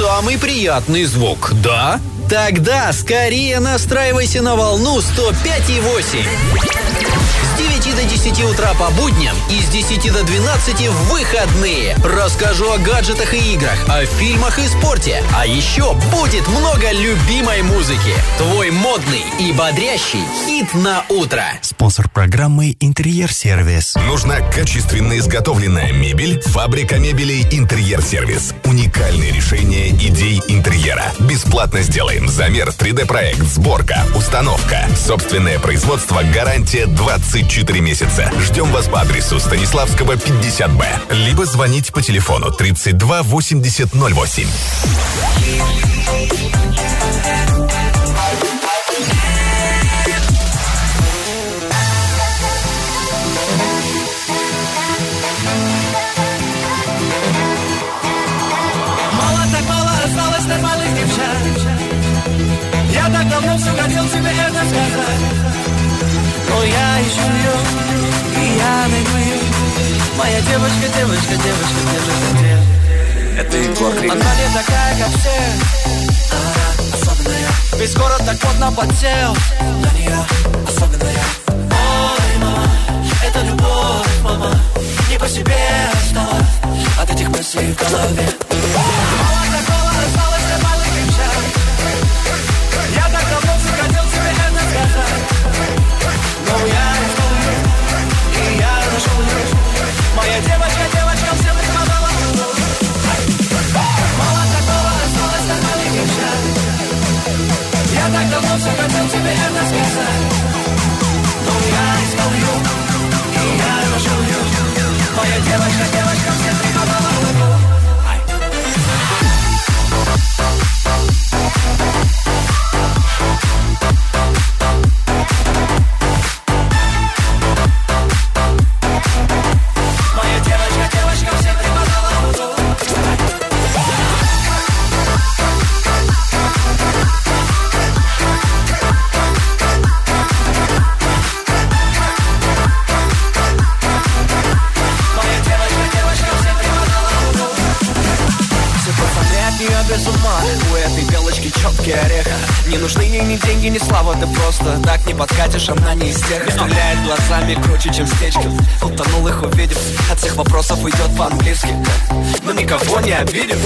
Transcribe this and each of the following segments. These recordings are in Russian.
самый приятный звук, да? Тогда скорее настраивайся на волну 105,8. С 9 до 10 утра по будням и с 10 до 12 в выходные. Расскажу о гаджетах и играх, о фильмах и спорте. А еще будет много любимой музыки. Твой модный и бодрящий хит на утро. Спонсор программы «Интерьер-сервис». Нужна качественно изготовленная мебель? Фабрика мебелей «Интерьер-сервис». Уникальные решения идей интерьера. Бесплатно сделаем замер, 3D-проект, сборка, установка. Собственное производство, гарантия 24 месяца. Ждем вас по адресу Станиславского, 50Б. Либо звонить по телефону 32 80 Но я ищу ее, и я найду ее Моя девочка, девочка, девочка, где? Это Егор Крик Она не такая, как все. Она особенная. Весь город так плотно подсел. На нее особенная. Ой, мама, это любовь, мама. Не по себе стало От этих мыслей в голове. Мало такого осталось нормальных девчат Я так давно все хотел тебе это сказать. Но я Моя девочка, девочка, всем преподала Мало такого осталось нормальных девчат Я так давно все хотел тебе это сказать. Но я искал ее, и я нашел ее Моя девочка, девочка, всем чем стечки Утонул их увидев От всех вопросов уйдет по-английски. Но никого не обидит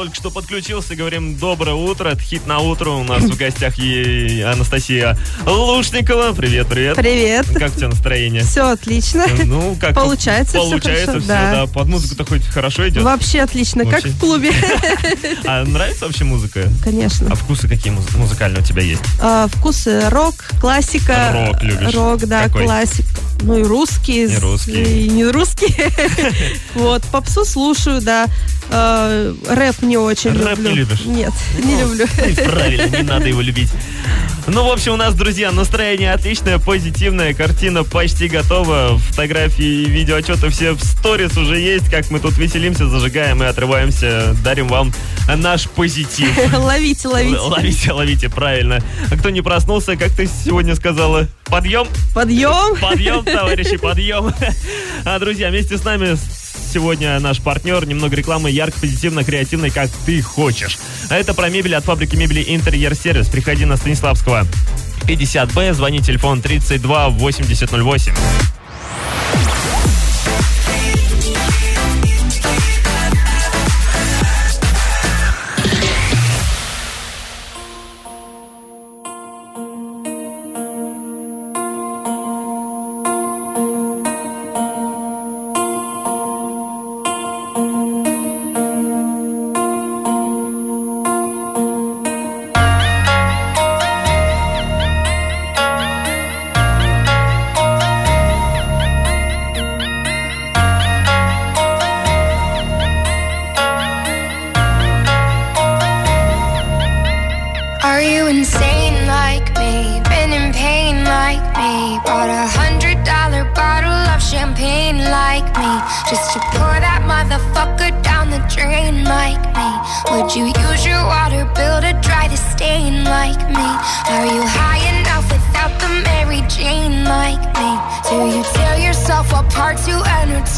только что подключился, говорим доброе утро. Это хит на утро. У нас в гостях е- Анастасия Лушникова. Привет, привет. Привет. Как у тебя настроение? Все отлично. Ну, как Получается Получается хорошо, все, да. да. Под музыку-то хоть хорошо идет? Вообще отлично, как Вообще. в клубе. А нравится вообще музыка? Конечно. А вкусы какие муз- музыкальные у тебя есть? А, Вкусы рок, классика. Рок любишь? Рок, да, Какой? классик. Ну и русские. И русские. И не русские. Вот, попсу слушаю, да. А, Рэп не очень Рэп люблю. не любишь? Нет, не люблю. Ну, Правильно, не надо его любить. Ну, в общем, у нас, друзья, настроение отличное, позитивная, картина почти готова, фотографии и видеоотчеты все в сторис уже есть, как мы тут веселимся, зажигаем и отрываемся, дарим вам наш позитив. Ловите, ловите. Ловите, ловите, правильно. А кто не проснулся, как ты сегодня сказала, подъем? Подъем. Подъем, товарищи, подъем. А, друзья, вместе с нами сегодня наш партнер. Немного рекламы ярко, позитивно, креативной, как ты хочешь. А это про мебель от фабрики мебели Интерьер Сервис. Приходи на Станиславского 50Б, звони телефон 32 8008.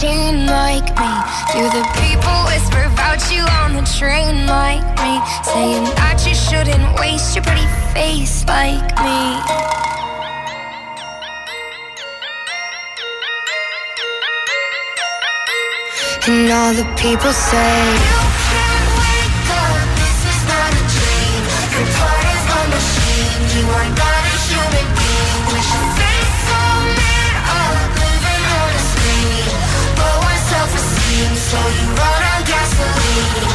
Entertain like me? Do the people whisper about you on the train like me? Saying that you shouldn't waste your pretty face like me. And all the people say You can't wake up, this is not a dream You're part of a machine, you are not show you run out gasoline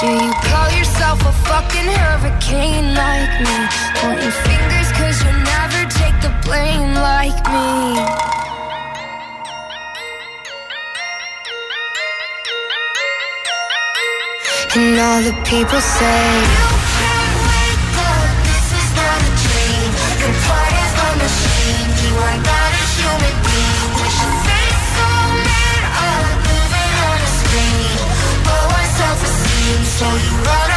Do you call yourself a fucking hurricane like me? Pointing fingers cause you'll never take the blame like me. And all the people say so you run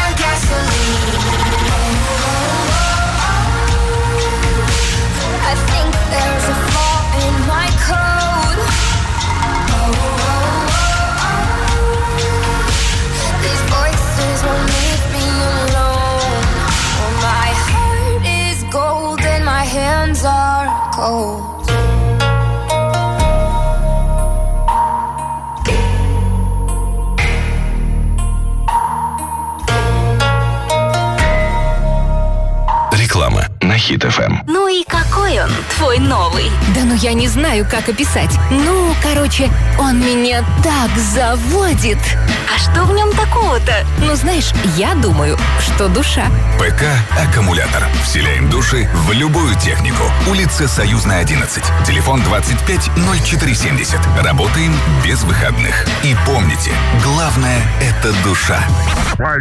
Хит ФМ. Ну и какой он, твой новый? Да ну я не знаю, как описать. Ну, короче, он меня так заводит. А что в нем такого-то? Ну, знаешь, я думаю, что душа. ПК «Аккумулятор». Вселяем души в любую технику. Улица Союзная, 11. Телефон 25 0470. Работаем без выходных. И помните, главное – это душа.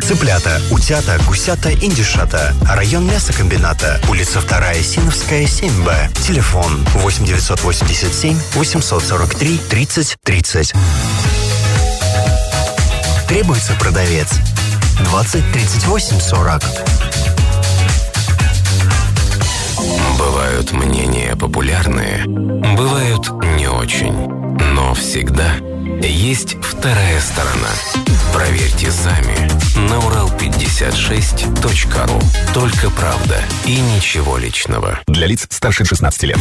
Цыплята, утята, гусята, индюшата. Район мясокомбината. Улица 2 Синовская, 7Б. Телефон 8 987 843 30 30. Требуется продавец. 20 38 40. Бывают мнения популярные, бывают не очень. Но всегда есть вторая сторона. Проверьте сами на урал56.ру. Только правда и ничего личного. Для лиц старше 16 лет.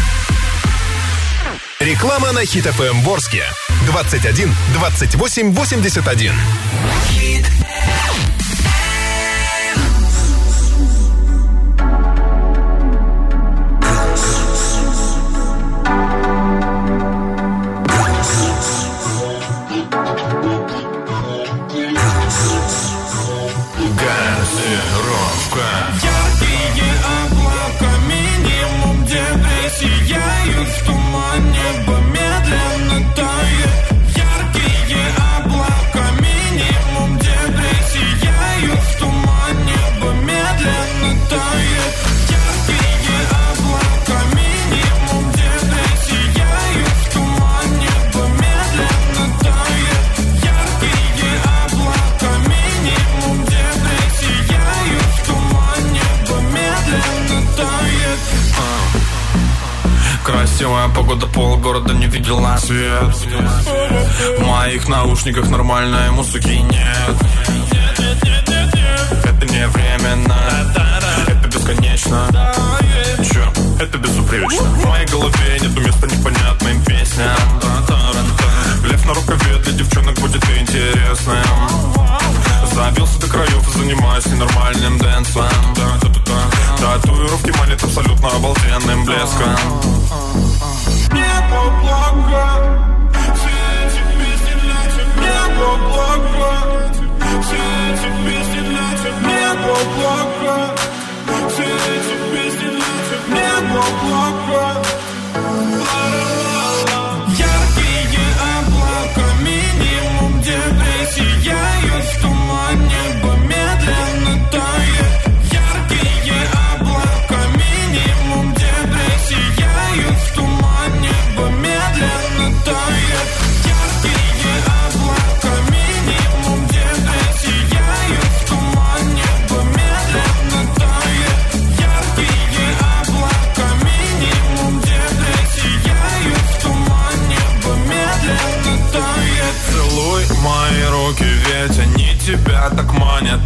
Реклама на Хит ФМ Ворске. 21 28 81. Газировка. Погода, полгорода не видела свет. В моих наушниках нормальной музыки нет. Это не временно, это бесконечно. Чё, это безупречно. В моей голове нету места непонятным песням. Лев на рукаве для девчонок будет интересным. Забился до краев и занимаюсь ненормальным дэнсом. Татуировки манят абсолютно обалденным блеском Block, block, block, block, block,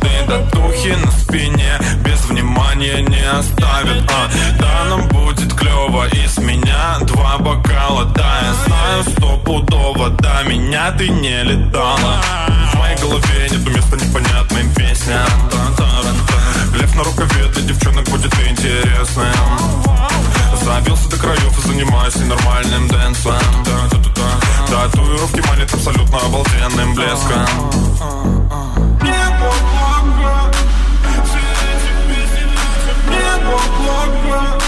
И татухи на спине без внимания не оставят. А, Да, нам будет клево, и с меня два бокала. Да, я знаю стопудово, до меня ты не летала. В моей голове нету места непонятным песням. Лев на рукаве для девчонок будет интересным. Забился до краев и занимаюсь ненормальным дэнсом. Татуировки манят абсолютно обалденным блеском Walk, walk, walk.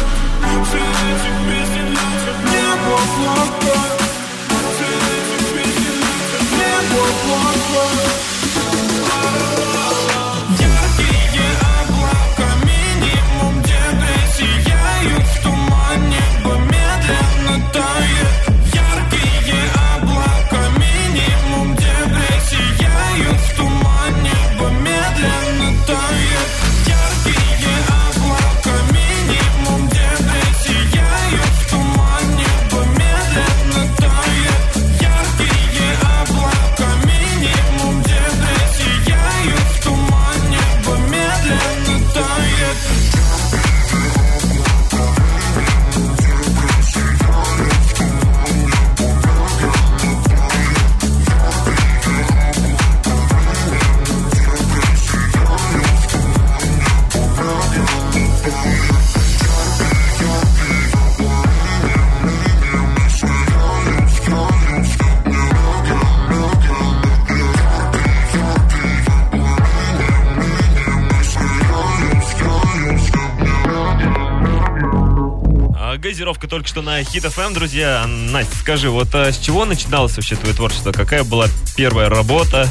Газировка только что на Хит ФМ, друзья. Настя, скажи, вот а, с чего начиналось вообще твое творчество? Какая была первая работа?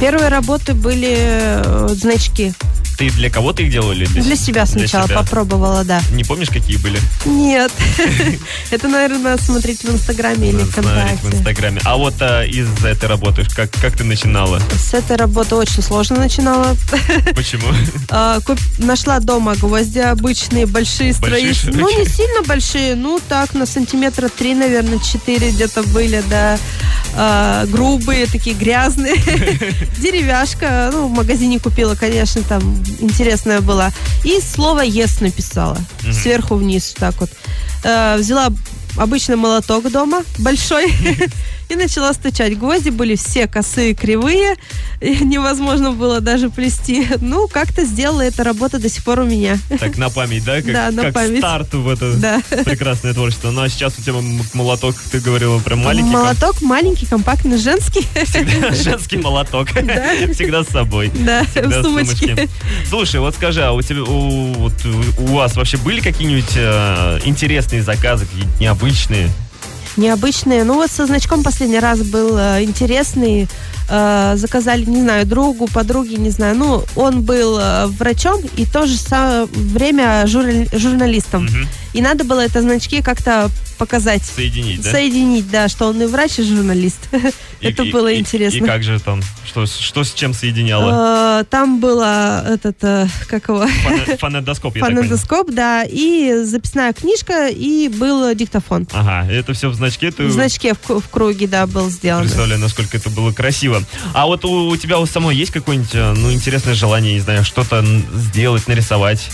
Первые работы были э, значки. Ты для кого ты их делал или Для себя сначала себя? попробовала, да. Не помнишь, какие были? Нет. Это, наверное, надо смотреть в Инстаграме или Смотреть в ВКонтакте. Инстаграме. А вот а, из этой работы, как, как ты начинала? С этой работы очень сложно начинала. Почему? А, Нашла дома гвозди обычные, большие строительные. Ну, не сильно большие, ну, так, на сантиметра три, наверное, четыре где-то были, да. А, грубые, такие грязные. Деревяшка, ну, в магазине купила, конечно, там интересная была. И слово «ес» написала. Мгм. Сверху вниз, так вот. А, взяла обычный молоток дома, большой, и начала стучать. Гвозди были все косые, кривые, и невозможно было даже плести. Ну, как-то сделала эта работа до сих пор у меня. Так, на память, да? Как, Да, на как память. старт в это Да. прекрасное творчество. Ну, а сейчас у тебя молоток, ты говорила, прям маленький. Молоток маленький, компактный, женский. Всегда женский молоток. Всегда с собой. Да, Всегда в сумочке. Слушай, вот скажи, а у тебя, у, вот, у вас вообще были какие-нибудь э, интересные заказы, какие-нибудь необычные? Необычные. Ну вот со значком последний раз был э, интересный. Э, заказали, не знаю, другу, подруге, не знаю. Ну, он был э, врачом и то же самое время журнали- журналистом. И надо было это значки как-то показать. Соединить, да? Соединить, да, что он и врач, и журналист. И- Это и- было и- интересно. И как же там, что, что с чем соединяло? Э, Там было этот, э, как его, Фоне- Фонендоскоп, я фонендоскоп, да, и записная книжка, и был диктофон. Ага, это все в значке. Ты В значке в, в круге, да, был сделан. представляю, насколько это было красиво. А вот у, у тебя у самой есть какое-нибудь, э, ну, интересное желание, не знаю, что-то сделать, нарисовать,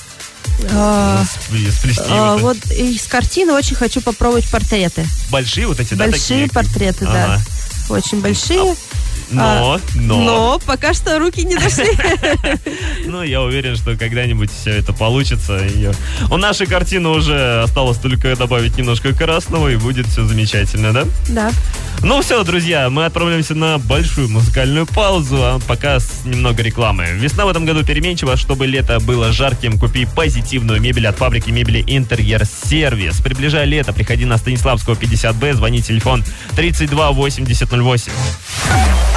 А, сплести? а, вот, вот из картины очень хочу попробовать портреты. Большие вот эти, да, Большие такие? портреты, да. Ага. Очень большие. Но, А, но, Но пока что руки не дошли. ну, я уверен, что когда-нибудь все это получится. У нашей картины уже осталось только добавить немножко красного, и будет все замечательно, да? Да. Ну все, друзья, мы отправляемся на большую музыкальную паузу, а пока с немного рекламы. Весна в этом году переменчива, чтобы лето было жарким, купи позитивную мебель от фабрики мебели Интерьер Сервис. Приближая лето, приходи на Станиславского 50Б, звони телефон 32 8008. Sonó la campana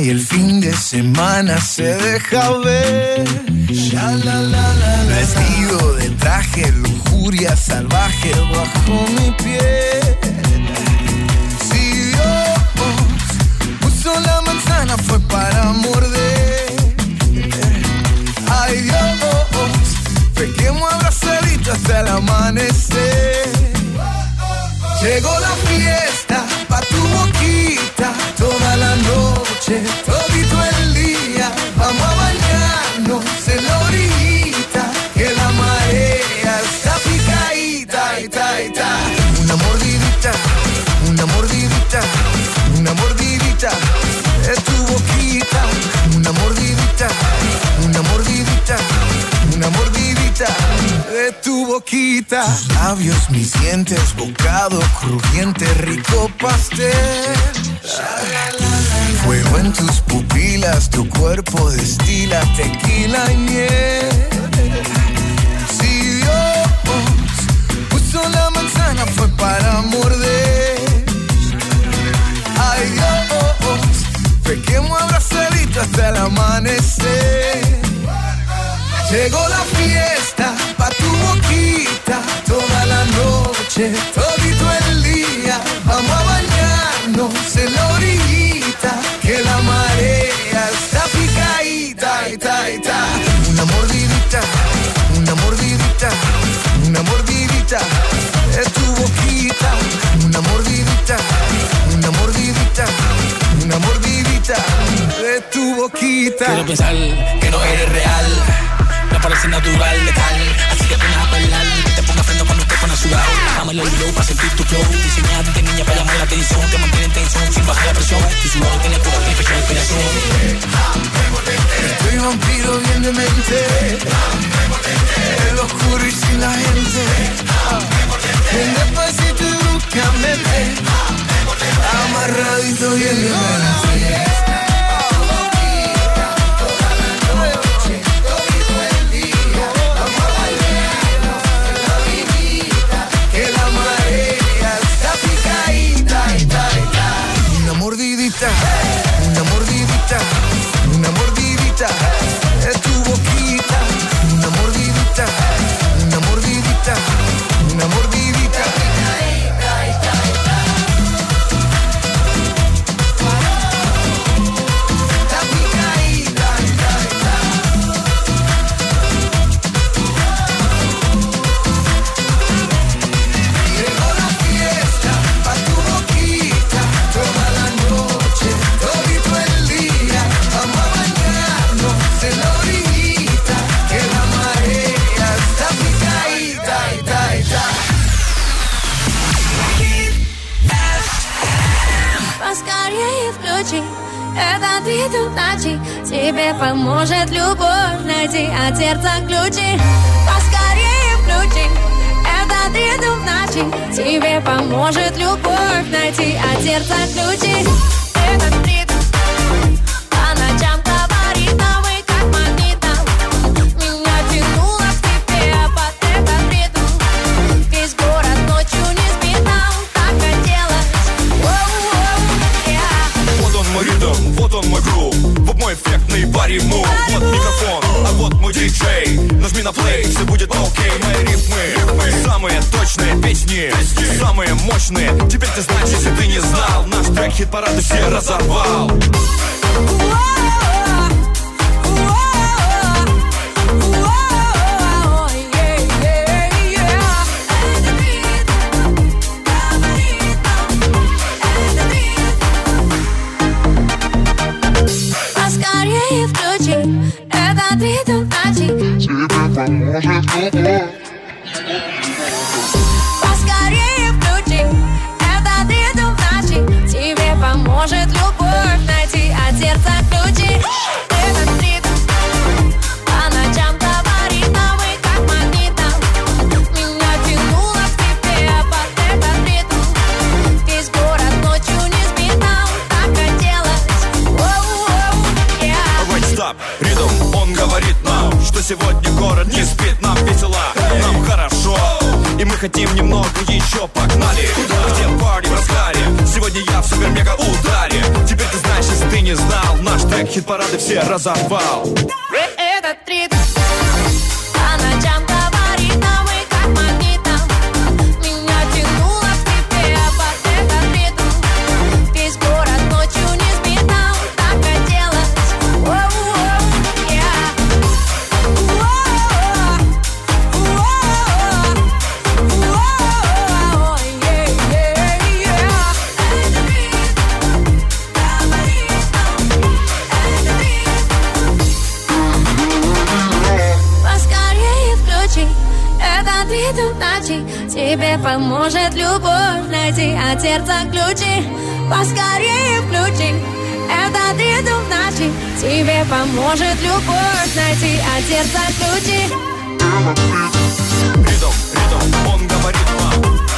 y el fin de semana se deja ver. Vestido de traje, lujuria salvaje dientes, bocado crujiente, rico pastel. máximo. Soy vampiro bien de mente, el oscuro y sin la gente. Bien despacito y bruscamente, amarradito bien. Ритм ночи Тебе поможет любовь найти от сердца ключи Поскорее включи этот ритм ночи тебе поможет любовь найти, а сердце ключи. Мощные. Теперь ты знаешь, если ты не знал Наш трек хит-парады все разорвал. Поскорее Поможет любовь найти от сердца ключи Ритм, ритм, он говорит нам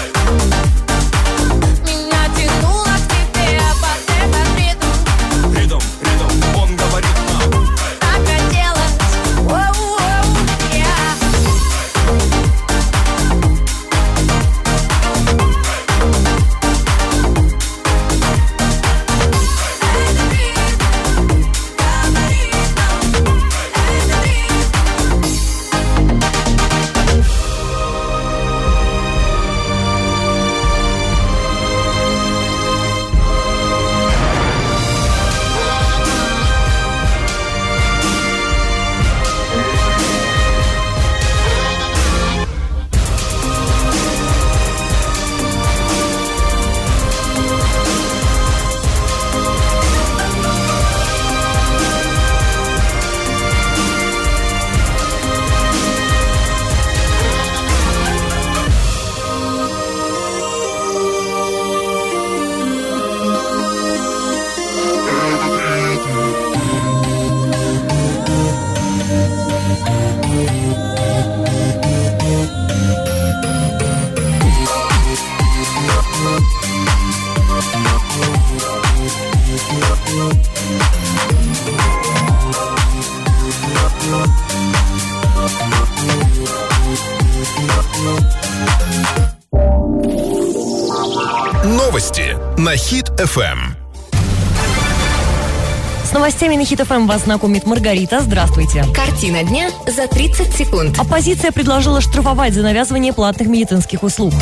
Хит ФМ вас знакомит Маргарита. Здравствуйте. Картина дня за 30 секунд. Оппозиция предложила штрафовать за навязывание платных медицинских услуг.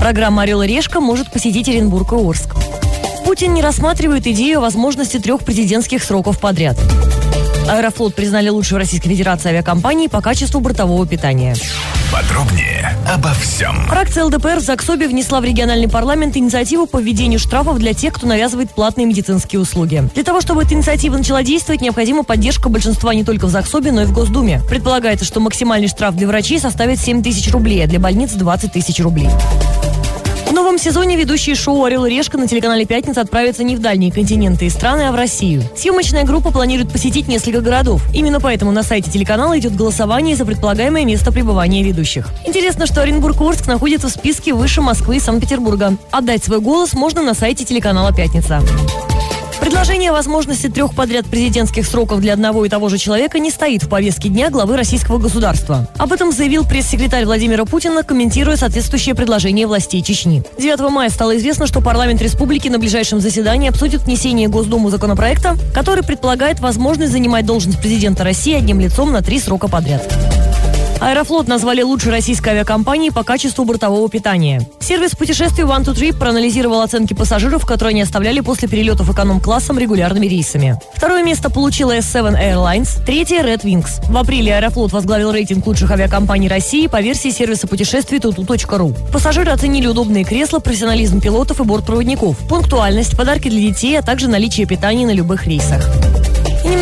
Программа «Орел и решка» может посетить Оренбург и Орск. Путин не рассматривает идею возможности трех президентских сроков подряд. Аэрофлот признали лучшей в Российской Федерации авиакомпанией по качеству бортового питания. Подробнее обо всем. Фракция ЛДПР в Заксобе внесла в региональный парламент инициативу по введению штрафов для тех, кто навязывает платные медицинские услуги. Для того, чтобы эта инициатива начала действовать, необходима поддержка большинства не только в Заксобе, но и в Госдуме. Предполагается, что максимальный штраф для врачей составит 7 тысяч рублей, а для больниц 20 тысяч рублей. Новом сезоне ведущие шоу «Орел и Решка» на телеканале «Пятница» отправятся не в дальние континенты и страны, а в Россию. Съемочная группа планирует посетить несколько городов. Именно поэтому на сайте телеканала идет голосование за предполагаемое место пребывания ведущих. Интересно, что Оренбург и Орск находятся в списке выше Москвы и Санкт-Петербурга. Отдать свой голос можно на сайте телеканала «Пятница». Предложение о возможности трех подряд президентских сроков для одного и того же человека не стоит в повестке дня главы российского государства. Об этом заявил пресс-секретарь Владимира Путина, комментируя соответствующее предложение властей Чечни. 9 мая стало известно, что парламент республики на ближайшем заседании обсудит внесение Госдуму законопроекта, который предполагает возможность занимать должность президента России одним лицом на три срока подряд. Аэрофлот назвали лучшей российской авиакомпанией по качеству бортового питания. Сервис путешествий One to Trip проанализировал оценки пассажиров, которые они оставляли после перелетов эконом-классом регулярными рейсами. Второе место получила S7 Airlines, третье Red Wings. В апреле Аэрофлот возглавил рейтинг лучших авиакомпаний России по версии сервиса путешествий tutu.ru. Пассажиры оценили удобные кресла, профессионализм пилотов и бортпроводников, пунктуальность, подарки для детей, а также наличие питания на любых рейсах.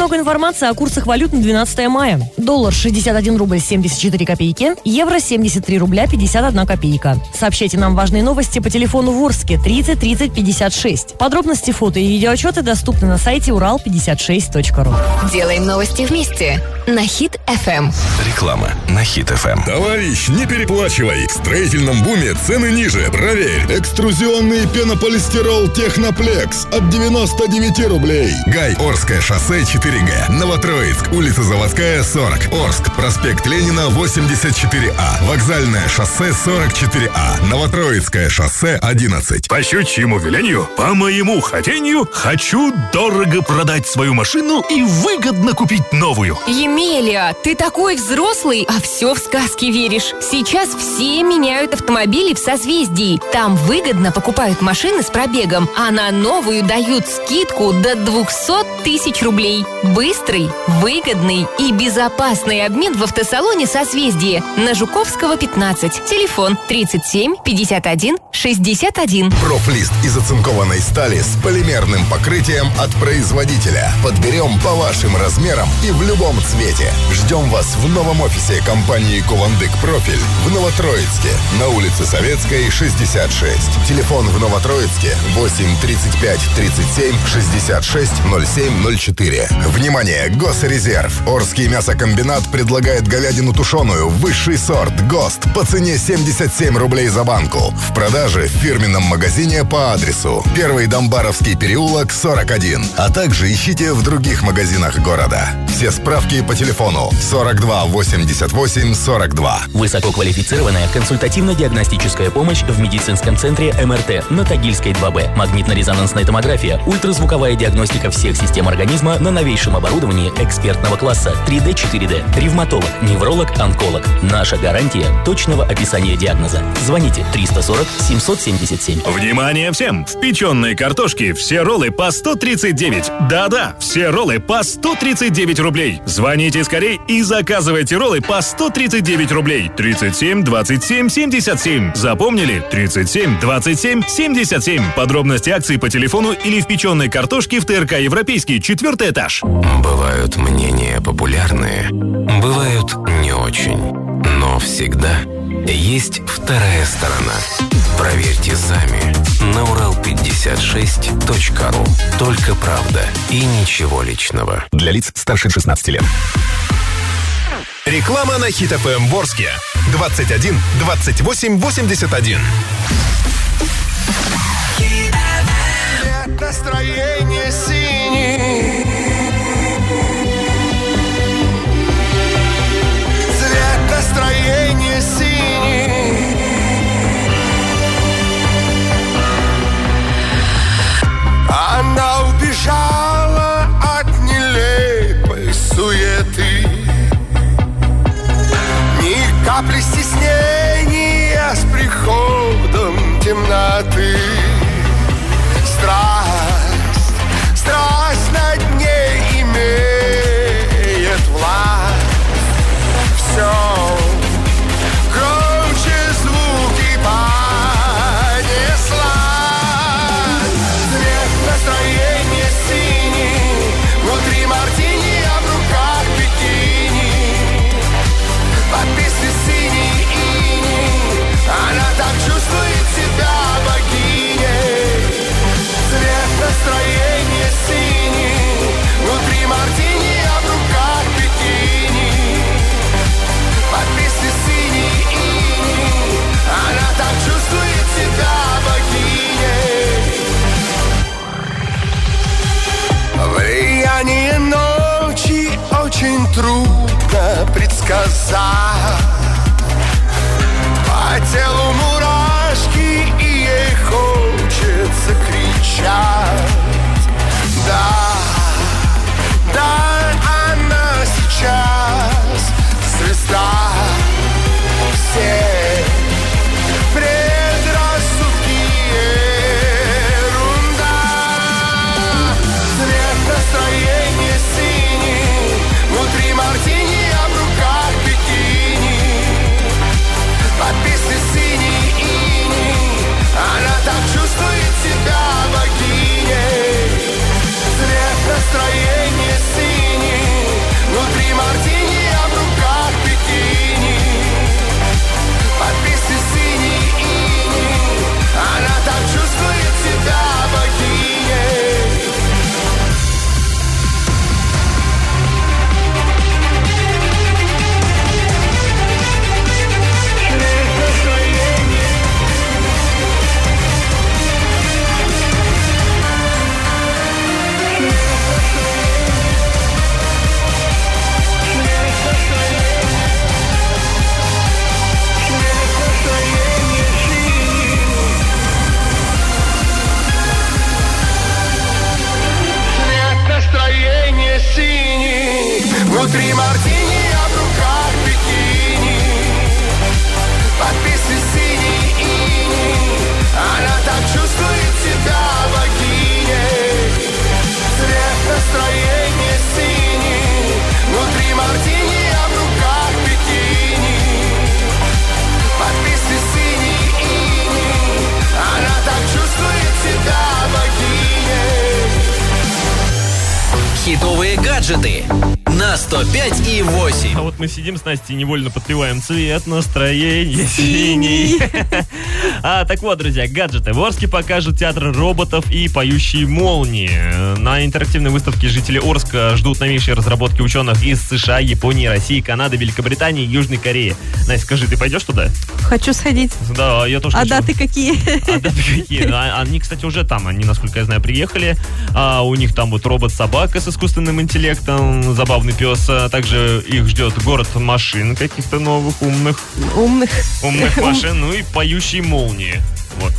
И немного информации о курсах валют на 12 мая. Доллар 61 рубль 74 копейки, евро 73 рубля 51 копейка. Сообщайте нам важные новости по телефону Ворске 30 30 56. Подробности, фото и видеоотчеты доступны на сайте урал56.ру. Делаем новости вместе на Хит FM. Реклама на Хит ФМ. Товарищ, не переплачивай. В строительном буме цены ниже. Проверь. Экструзионный пенополистирол Техноплекс от 99 рублей. Гай, Орское шоссе 4Г. Новотроицк, улица Заводская, 40. Орск, проспект Ленина, 84А. Вокзальное шоссе, 44А. Новотроицкое шоссе, 11. По щучьему велению, по моему хотению, хочу дорого продать свою машину и выгодно купить новую. Емеля, ты такой взрослый, а все в сказки веришь. Сейчас все меняют автомобили в созвездии. Там выгодно покупают машины с пробегом, а на новую дают скидку до 200 тысяч рублей. Быстрый, выгодный и безопасный обмен в автосалоне «Созвездие» на Жуковского, 15. Телефон 37 51 61. Профлист из оцинкованной стали с полимерным покрытием от производителя. Подберем по вашим размерам и в любом цвете. Вас в новом офисе компании «Кувандык Профиль» в Новотроицке на улице Советской, 66. Телефон в Новотроицке 8 35 37 66 07 04. Внимание! Госрезерв. Орский мясокомбинат предлагает говядину тушеную, высший сорт, ГОСТ, по цене 77 рублей за банку. В продаже в фирменном магазине по адресу Первый Домбаровский переулок, 41. А также ищите в других магазинах города. Все справки по телефону 42 88 42. Высококвалифицированная консультативно-диагностическая помощь в медицинском центре МРТ на Тагильской 2Б. Магнитно-резонансная томография, ультразвуковая диагностика всех систем организма на новейшем оборудовании экспертного класса 3D, 4D. Ревматолог, невролог, онколог. Наша гарантия точного описания диагноза. Звоните 340 777. Внимание всем! В печеной картошке все роллы по 139. Да-да, все роллы по 139 рублей. Звоните скорей и заказывайте роллы по 139 рублей. 37 27 77. Запомнили? 37 27 77. Подробности акций по телефону или в печеной картошке в ТРК Европейский, четвертый этаж. Бывают мнения популярные, бывают не очень. Но всегда есть вторая сторона. Проверьте сами на урал56.ру. Только правда и ничего личного. Для лиц старше 16 лет. Реклама на Хит ФМ Ворске. 21 28 81. Цвет настроения Она убежала от нелепой суеты. Ни капли стеснения с приходом темноты. Страсть, страсть над ней имеет власть. Все гаджеты на 105 и 8. А вот мы сидим с Настей, невольно подпеваем цвет настроения синий. А, так вот, друзья, гаджеты. В Орске покажут театр роботов и поющие молнии. На интерактивной выставке жители Орска ждут новейшие разработки ученых из США, Японии, России, Канады, Великобритании Южной Кореи. Настя, скажи, ты пойдешь туда? Хочу сходить. Да, я тоже А хочу. даты какие? А даты какие? А, Они, кстати, уже там, они, насколько я знаю, приехали. А у них там вот робот-собака с искусственным интеллектом, забавный пес. А также их ждет город машин каких-то новых, умных. Умных. Умных машин, ну и поющие молнии. Вот.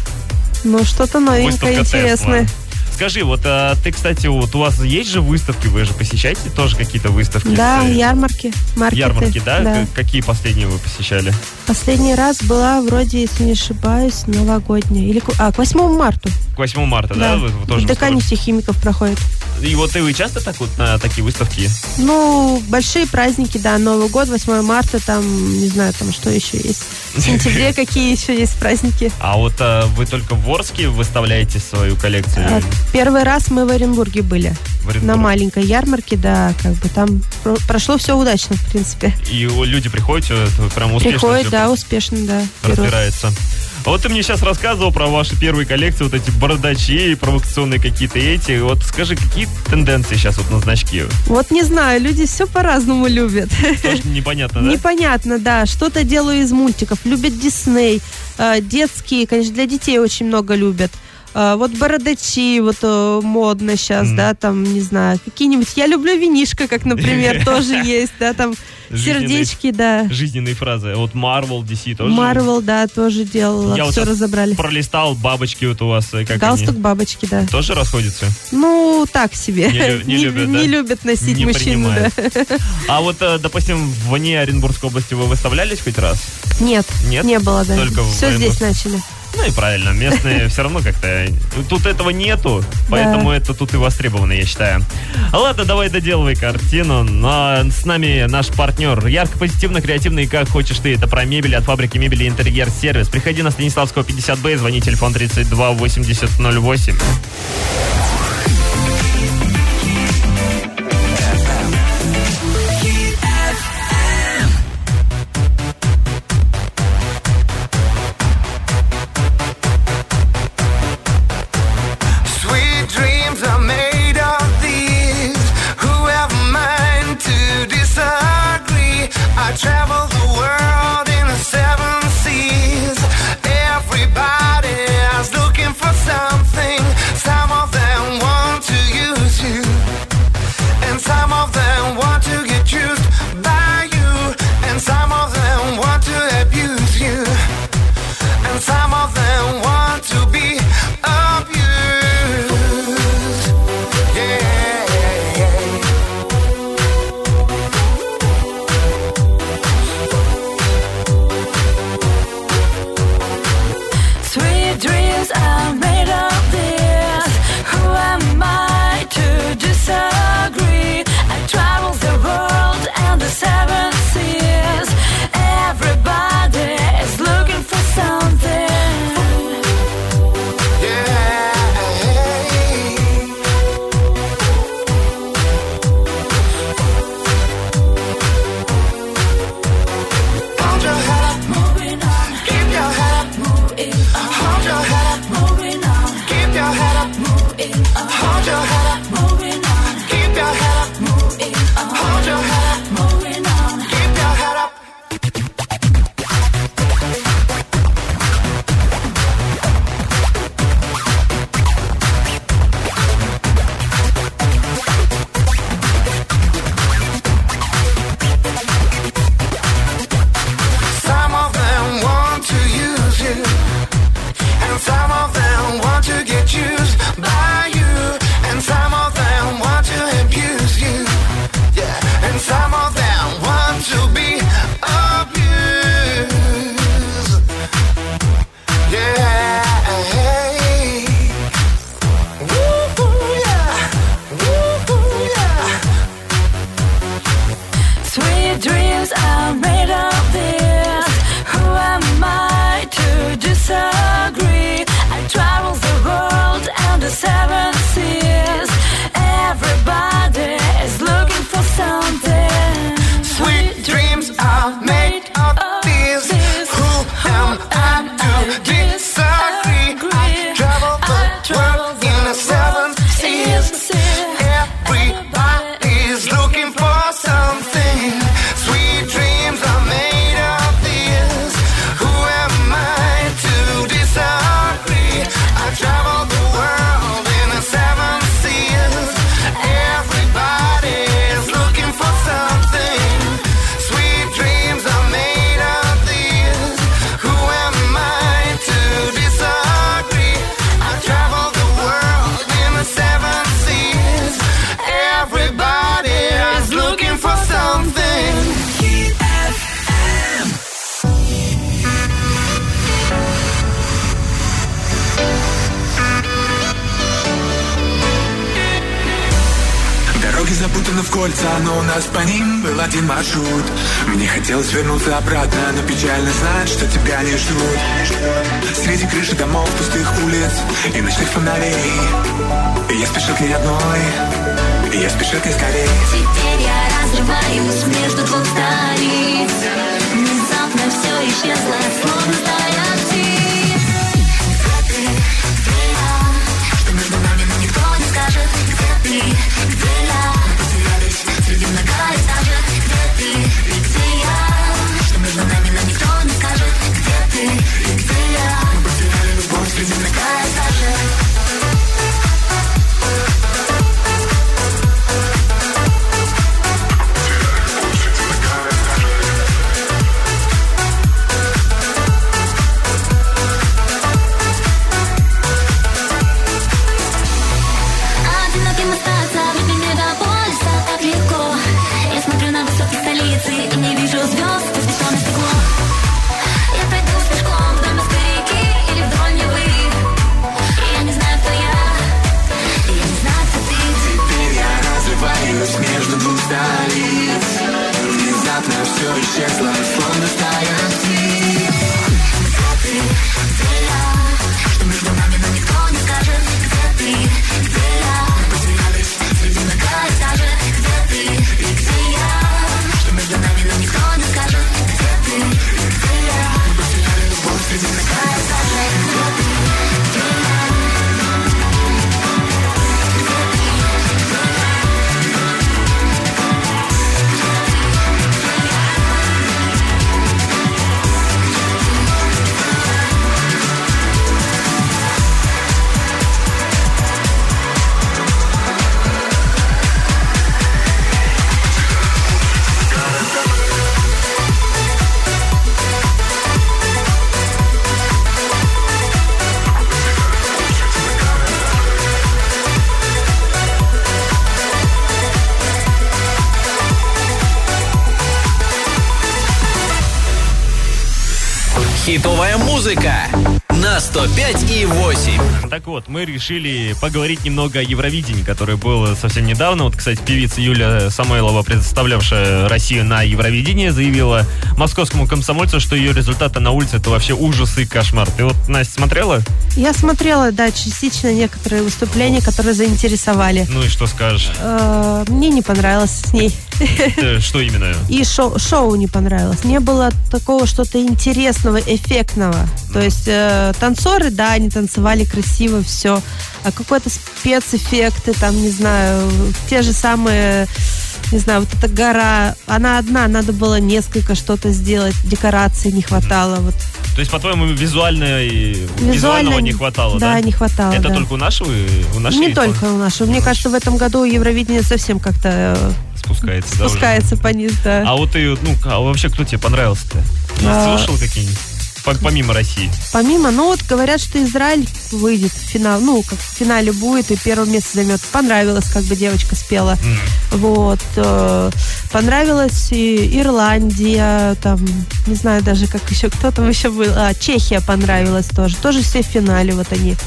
Ну, что-то новенькое, Выставка интересное. Тесла. Скажи, вот а, ты, кстати, вот у вас есть же выставки, вы же посещаете тоже какие-то выставки? Да, Э, ярмарки, маркеты. Ярмарки, да? Да. Какие последние вы посещали? Последний раз была вроде, если не ошибаюсь, новогодняя. Или, а, к 8 марта. К 8 марта, да? Вы, вы тоже В декане химиков проходит. И вот и вы часто так вот на такие выставки? Ну, большие праздники, да, Новый год, 8 марта, там, не знаю, там что еще есть. В сентябре какие еще есть праздники. А вот а, вы только в Орске выставляете свою коллекцию? А, Первый раз мы в Оренбурге были. В Оренбурге. На маленькой ярмарке, да, как бы там про- прошло все удачно, в принципе. И люди приходят, прям успешно Приходит, всё да, успешно, да. берут. разбирается. А вот ты мне сейчас рассказывал про ваши первые коллекции, вот эти бородачи, провокационные какие-то эти. Вот скажи, какие тенденции сейчас вот на значки? Вот не знаю, люди все по-разному любят. Тоже непонятно, да? Непонятно, да. Что-то делаю из мультиков. Любят Дисней. Э, детские, конечно, для детей очень много любят. Э, вот бородачи, вот э, модно сейчас, да, там, не знаю, какие-нибудь. Я люблю винишко, как, например, тоже есть, да, там сердечки, да. Жизненные фразы. Вот Marvel, DC тоже. Марвел, да, тоже делала, Я вот все сейчас разобрали. пролистал бабочки вот у вас. э, Как Галстук, они? бабочки, да. Тоже расходятся? Ну, так себе. Не лю- не любят, да? не любят носить Не мужчины, да. принимают. А вот, допустим, вне Оренбургской области вы выставлялись хоть раз? Нет, Нет? не было, да. Только Все здесь начали. Ну и правильно, местные все равно как-то... Тут этого нету, поэтому это тут и востребовано, я считаю. Ладно, давай доделывай картину. Но с нами наш партнер. Ярко, позитивно, креативно и как хочешь ты. Это про мебель от фабрики мебели интерьер сервис. Приходи на Станиславского 50Б, звони телефон 32 80 I travel по ним был один маршрут. Мне хотелось вернуться обратно, но печально знать, что тебя не ждут. Среди крыши домов, пустых улиц и ночных фонарей. Я спешил к ней одной, и я спешил к ней скорей. Теперь я разрываюсь между двух столиц. Внезапно все исчезло, словно Так вот, мы решили поговорить немного о Евровидении, которое было совсем недавно. Вот, кстати, певица Юля Самойлова, представлявшая Россию на Евровидении, заявила московскому комсомольцу, что ее результаты на улице это вообще ужас и кошмар. Ты вот, Настя, смотрела? Я смотрела, да, частично некоторые выступления, которые заинтересовали. Ну и что скажешь? Э, Мне не понравилось с ней. Э, Что именно? И шоу, шоу не понравилось. Не было такого что-то интересного, эффектного. То есть э, танцоры, да, они танцевали красиво, все. А какой-то спецэффекты, там, не знаю, те же самые, не знаю, вот эта гора, она одна, надо было несколько что-то сделать, декораций не хватало. Вот. То есть, по-твоему, визуально и... Визуально визуального не хватало, да? Да, не хватало, Это да. только у нашего? У нашей Не только у нашего. Мне кажется, в этом году Евровидение совсем как-то э, спускается, да, уже? спускается по низ, да. А вот ты, ну, а вообще кто тебе понравился-то? А. Слушал какие-нибудь? По- Помимо России. Помимо, ну вот говорят, что Израиль выйдет в финал, ну, как в финале будет и первое место займет. Понравилось, как бы девочка спела. Вот. э, понравилась и Ирландия, там, не знаю даже, как еще, кто там еще был. А, Чехия понравилась тоже. Тоже все в финале, вот они.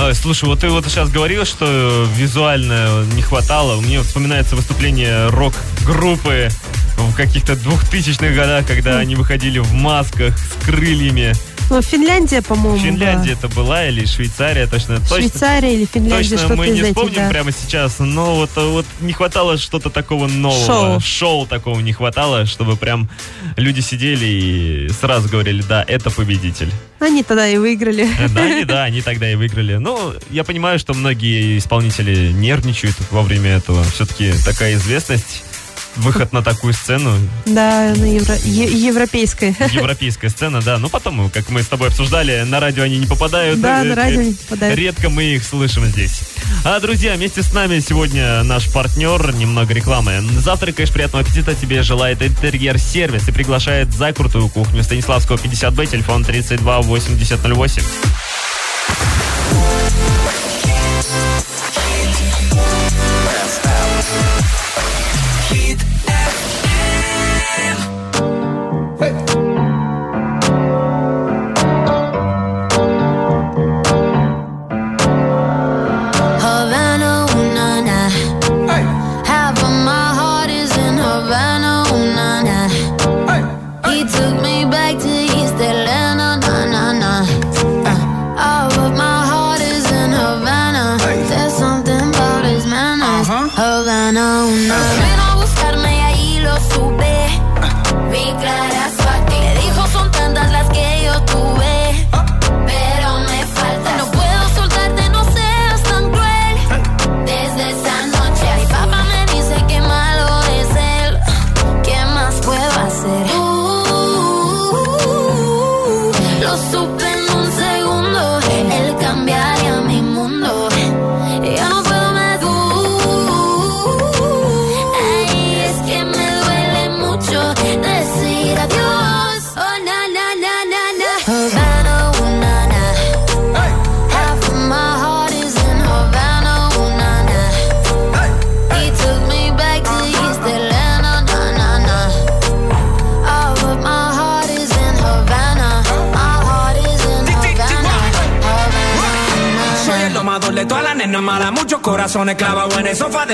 А, слушай, вот ты вот сейчас говорил, что визуально не хватало. Мне вспоминается выступление рок-группы в каких-то двухтысячных годах, когда они выходили в масках с крыльями. Ну, Финляндия, по-моему, Финляндия это была или Швейцария, точно. точно Швейцария или Финляндия, Точно мы не вспомним да. прямо сейчас, но вот, вот не хватало что-то такого нового. Шоу. такого не хватало, чтобы прям люди сидели и сразу говорили, да, это победитель. Они тогда и выиграли. Э, Да, они, да, они тогда и выиграли. Ну, я понимаю, что многие исполнители нервничают во время этого. Все-таки такая известность, выход на такую сцену, Да, на евро... е- европейской. европейская сцена, да. Ну, потом, как мы с тобой обсуждали, на радио они не попадают. Да, на Э, радио э, не попадают. Редко мы их слышим здесь. А, друзья, вместе с нами сегодня наш партнер, немного рекламы. Завтракаешь, приятного аппетита тебе желает интерьер-сервис и приглашает за крутую кухню Станиславского 50Б, телефон 32 8008.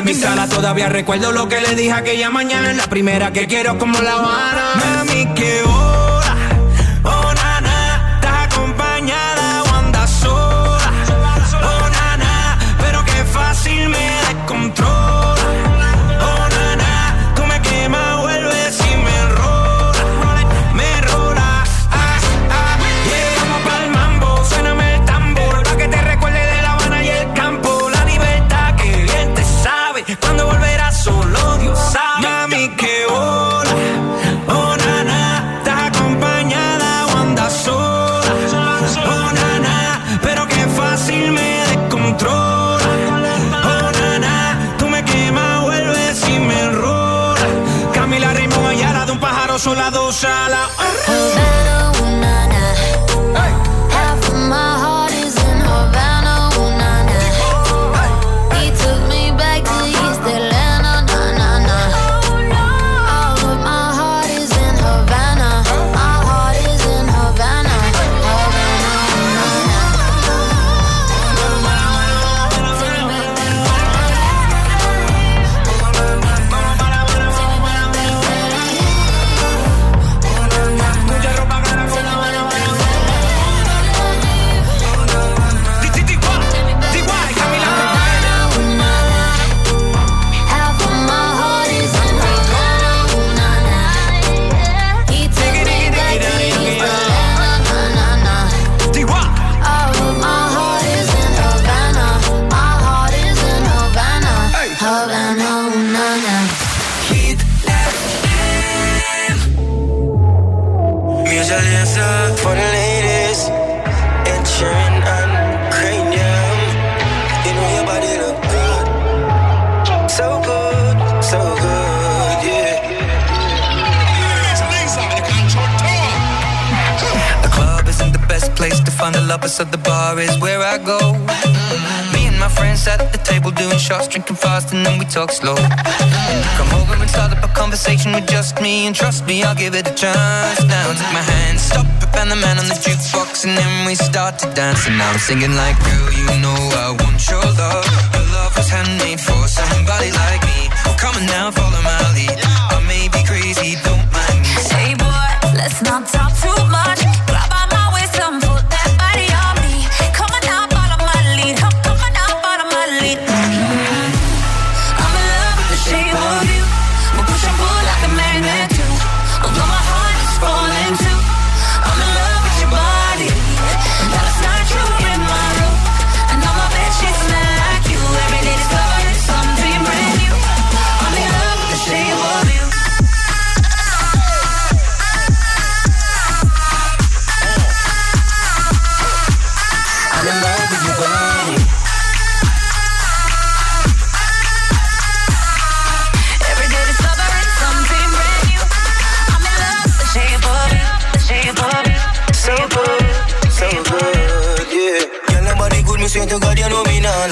Mi sala. Todavía recuerdo lo que le dije aquella mañana. La primera que quiero como la Habana. Mami, shine out. me, I'll give it a chance. Now take my hand, stop it, and the man on the jukebox, and then we start to dance. And now I'm singing like, girl, you know I want your love. Your love was handmade for somebody like me. Come on now, follow my lead. I may be crazy, don't mind me. Hey boy, let's not talk too much.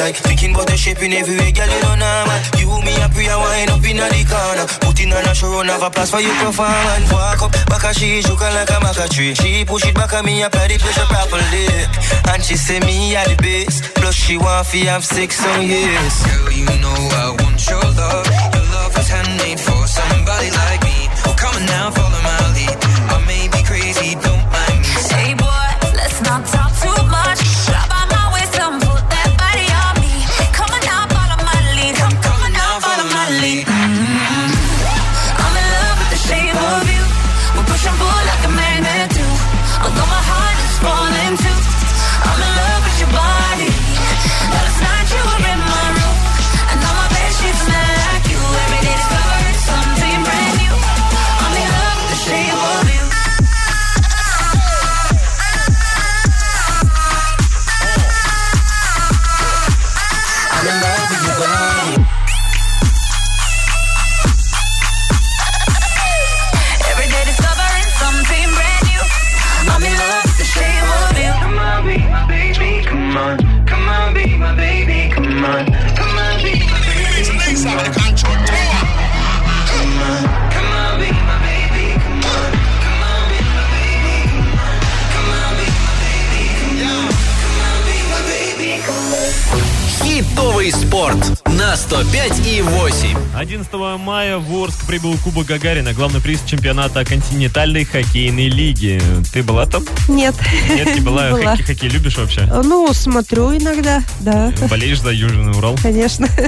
Like Thinking about the shaping everywhere, girl, you don't know now man. You, me, and Priya wind up in the corner. Putting on a show, run have a place for you perform And walk up, back a she, looking like a maca tree. She push it back at me, apply the pressure properly. And she say me at the base Plus she want fi have sex some years Girl, you know I want. Your love прибыл Кубок Гагарина, главный приз чемпионата континентальной хоккейной лиги. Ты была там? Нет. Нет, не была. Не была. Хоккей, хоккей любишь вообще? Ну, смотрю иногда, да. Болеешь за Южный Урал? Конечно.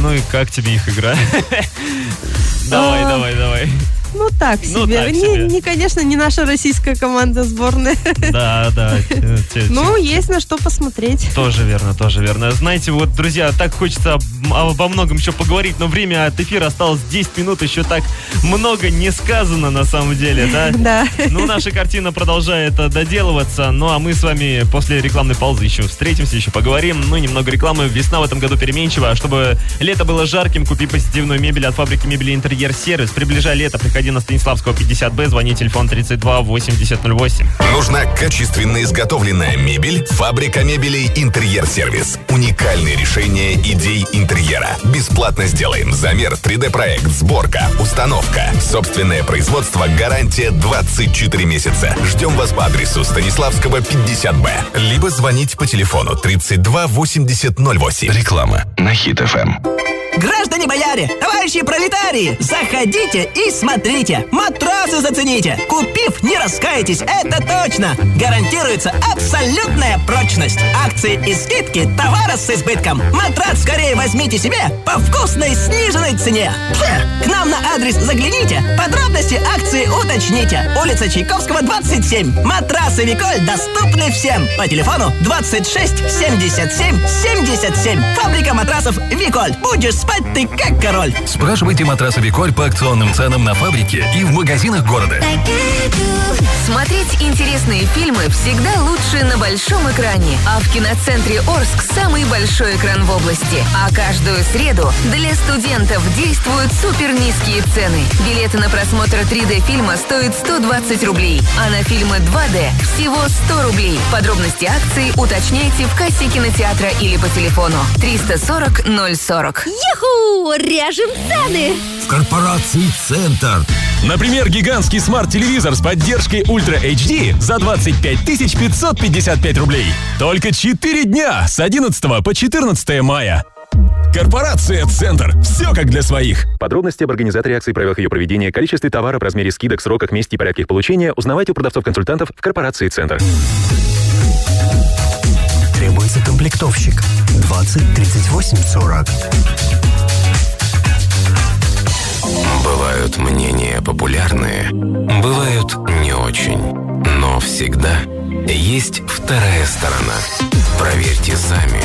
Ну и как тебе их игра? Давай, А, давай, давай. Ну, так себе. Ну, так Не, себе. не, конечно, не наша российская команда сборная. Да, да. Ну, есть на что посмотреть. Тоже верно, тоже верно. Знаете, вот, друзья, так хочется об- обо многом еще поговорить, но время от эфира осталось 10 минут, еще так много не сказано на самом деле, да? Да. Ну, наша картина продолжает э, доделываться, ну, а мы с вами после рекламной паузы еще встретимся, еще поговорим. Ну, немного рекламы. Весна в этом году переменчива, а чтобы лето было жарким, купи позитивную мебель от фабрики мебели «Интерьер Сервис». Приближай лето, приходи на Станиславского 50Б, звони телефон 32 8008. Нужна качественно изготовленная мебель? Фабрика мебелей «Интерьер Сервис». Уникальные решения идей интерьера. Бесплатно сделаем замер, 3D-проект, сборка, установка. Собственное производство, гарантия 24 месяца. Ждем вас по адресу Станиславского 50Б. Либо звонить по телефону 32 8008. Реклама на Хит-ФМ. Граждане бояре, товарищи пролетарии, заходите и смотрите. Матрасы зацените. Купив, не раскаетесь, это точно. Гарантируется абсолютная прочность. Акции и скидки, товара с избытком. Матрас скорее возьмите себе по вкусной сниженной цене. К нам на адрес загляните. Подробности акции уточните. Улица Чайковского, 27. Матрасы Виколь доступны всем. По телефону 26 77 77. Фабрика матрасов Виколь. Будешь спать ты как король. Спрашивайте матрасы Виколь по акционным ценам на фабрике и в магазинах города. Смотреть интересные фильмы всегда лучше на большом экране. А в киноцентре Орск самый большой экран в области. А каждую среду для студентов действуют супер низкие цены. Билеты на просмотр 3D фильма стоят 120 рублей, а на фильмы 2D всего 100 рублей. Подробности акции уточняйте в кассе кинотеатра или по телефону 340 040. Юху! Режем цены! В корпорации «Центр». Например, гигантский смарт-телевизор с поддержкой Ультра HD за 25 555 рублей. Только 4 дня с 11 по 14 мая. Корпорация «Центр». Все как для своих. Подробности об организаторе акции, правилах ее проведения, количестве товаров, размере скидок, сроках, месте и порядке их получения узнавайте у продавцов-консультантов в корпорации «Центр». Требуется комплектовщик 20 38 40. Бывают мнения популярные, бывают не очень. Но всегда есть вторая сторона. Проверьте сами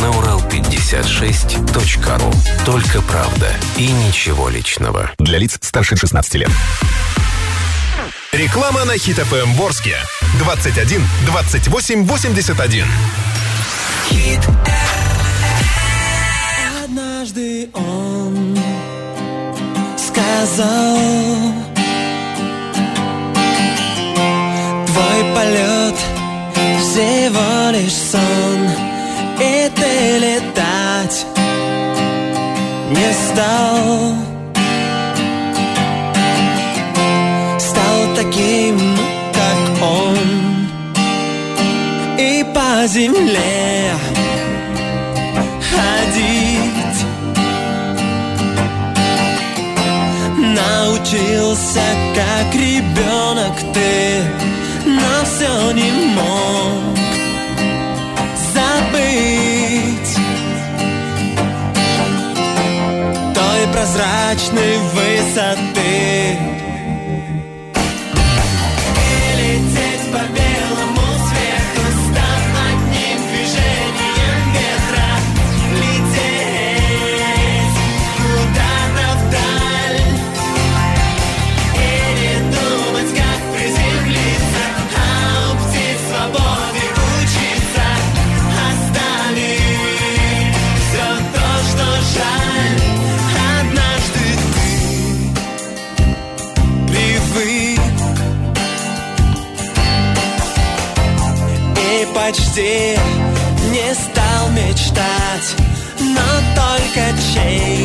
на урал56.ру. Только правда и ничего личного. Для лиц старше 16 лет. Реклама на Хит ФМ Ворске. 21 28 81. Однажды он сказал Твой полет всего лишь сон И ты летать не стал Стал таким, как он И по земле ходить Научился, как ребенок ты Но все не мог забыть. Той прозрачной высоты Почти не стал мечтать Но только чей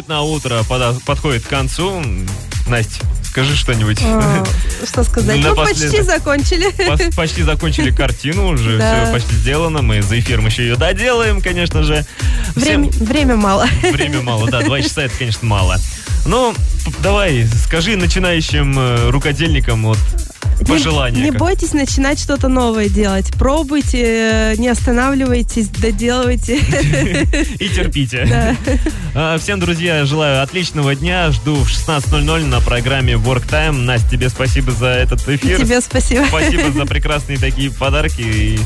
«Хит на утро» пода- подходит к концу. Настя, скажи что-нибудь. Что сказать? Ну, почти закончили. Почти закончили картину, уже все почти сделано. Мы за эфиром еще ее доделаем, конечно же. Время, мало. время мало, да, два часа это, конечно, мало. Ну, давай, скажи начинающим э, рукодельникам вот пожелания. Не как- бойтесь начинать что-то новое делать. Пробуйте, э, не останавливайтесь, доделывайте. И терпите. А, Всем, друзья, желаю отличного дня. Жду в 16.00 на программе Work Time. Настя, тебе спасибо за этот эфир. Тебе спасибо. Спасибо за прекрасные такие подарки. И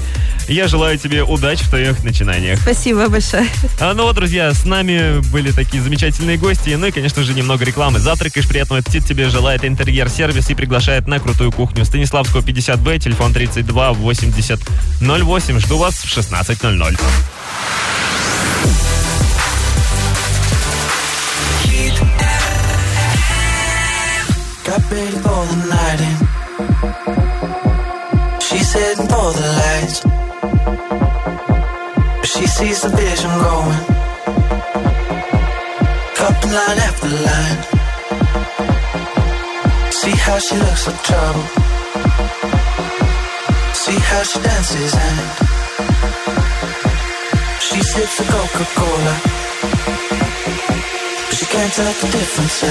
я желаю тебе удачи в твоих начинаниях. Спасибо большое. А, ну вот, друзья, с нами были такие замечательные гости. Ну и, конечно же, немного рекламы. Завтракаешь, приятного аппетита тебе желает интерьер-сервис и приглашает на крутую кухню. Станиславского 50Б, телефон 32 80 08. Жду вас в 16.00. Got ready for the night in. She's heading for the lights. But she sees the vision growing. Cupping line after line. See how she looks like trouble. See how she dances and she sips the Coca-Cola. But she can't tell the difference. eh?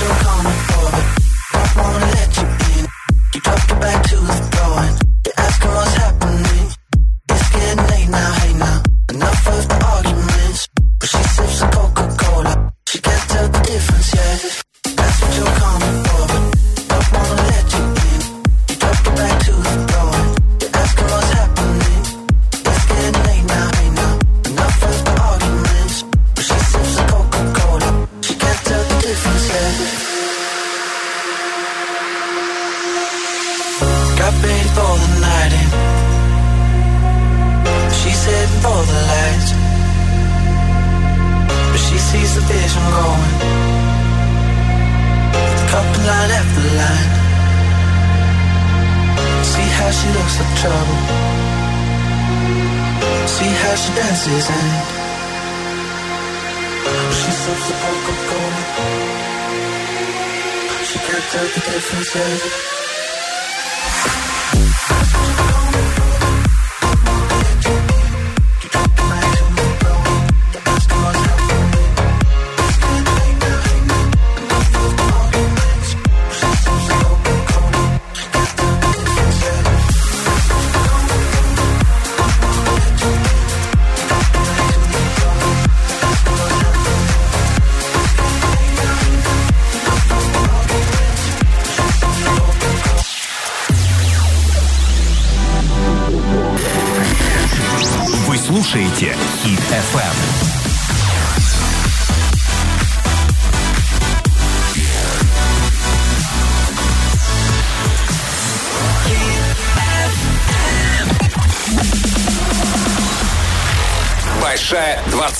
You're coming for, but don't wanna let you in. You drop your back to the she looks like trouble. See how she dances and she serves the Coca-Cola. She can't tell the difference.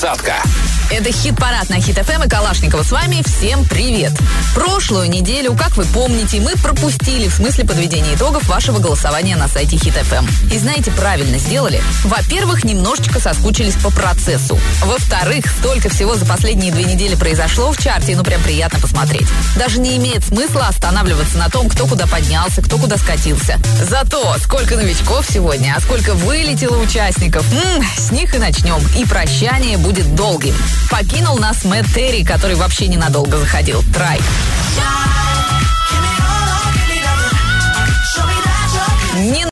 Большая двадцатка. Это хит-парад на Хит ФМ и Калашникова. С вами всем привет. Прошлую неделю, как вы помните, мы пропустили в смысле подведения итогов вашего голосования на сайте Хит ФМ. И знаете, правильно сделали. Во-первых, немножечко соскучились по процессу. Во-вторых, столько всего за последние две недели произошло в чарте, ну прям приятно посмотреть. Даже не имеет смысла останавливаться на том, кто куда поднялся, кто куда скатился. Зато сколько новичков сегодня, а сколько вылетело участников. М, с них и начнем. И прощание будет долгим. Покинул нас Мэтт Терри, который вообще ненадолго заходил. Трай. Не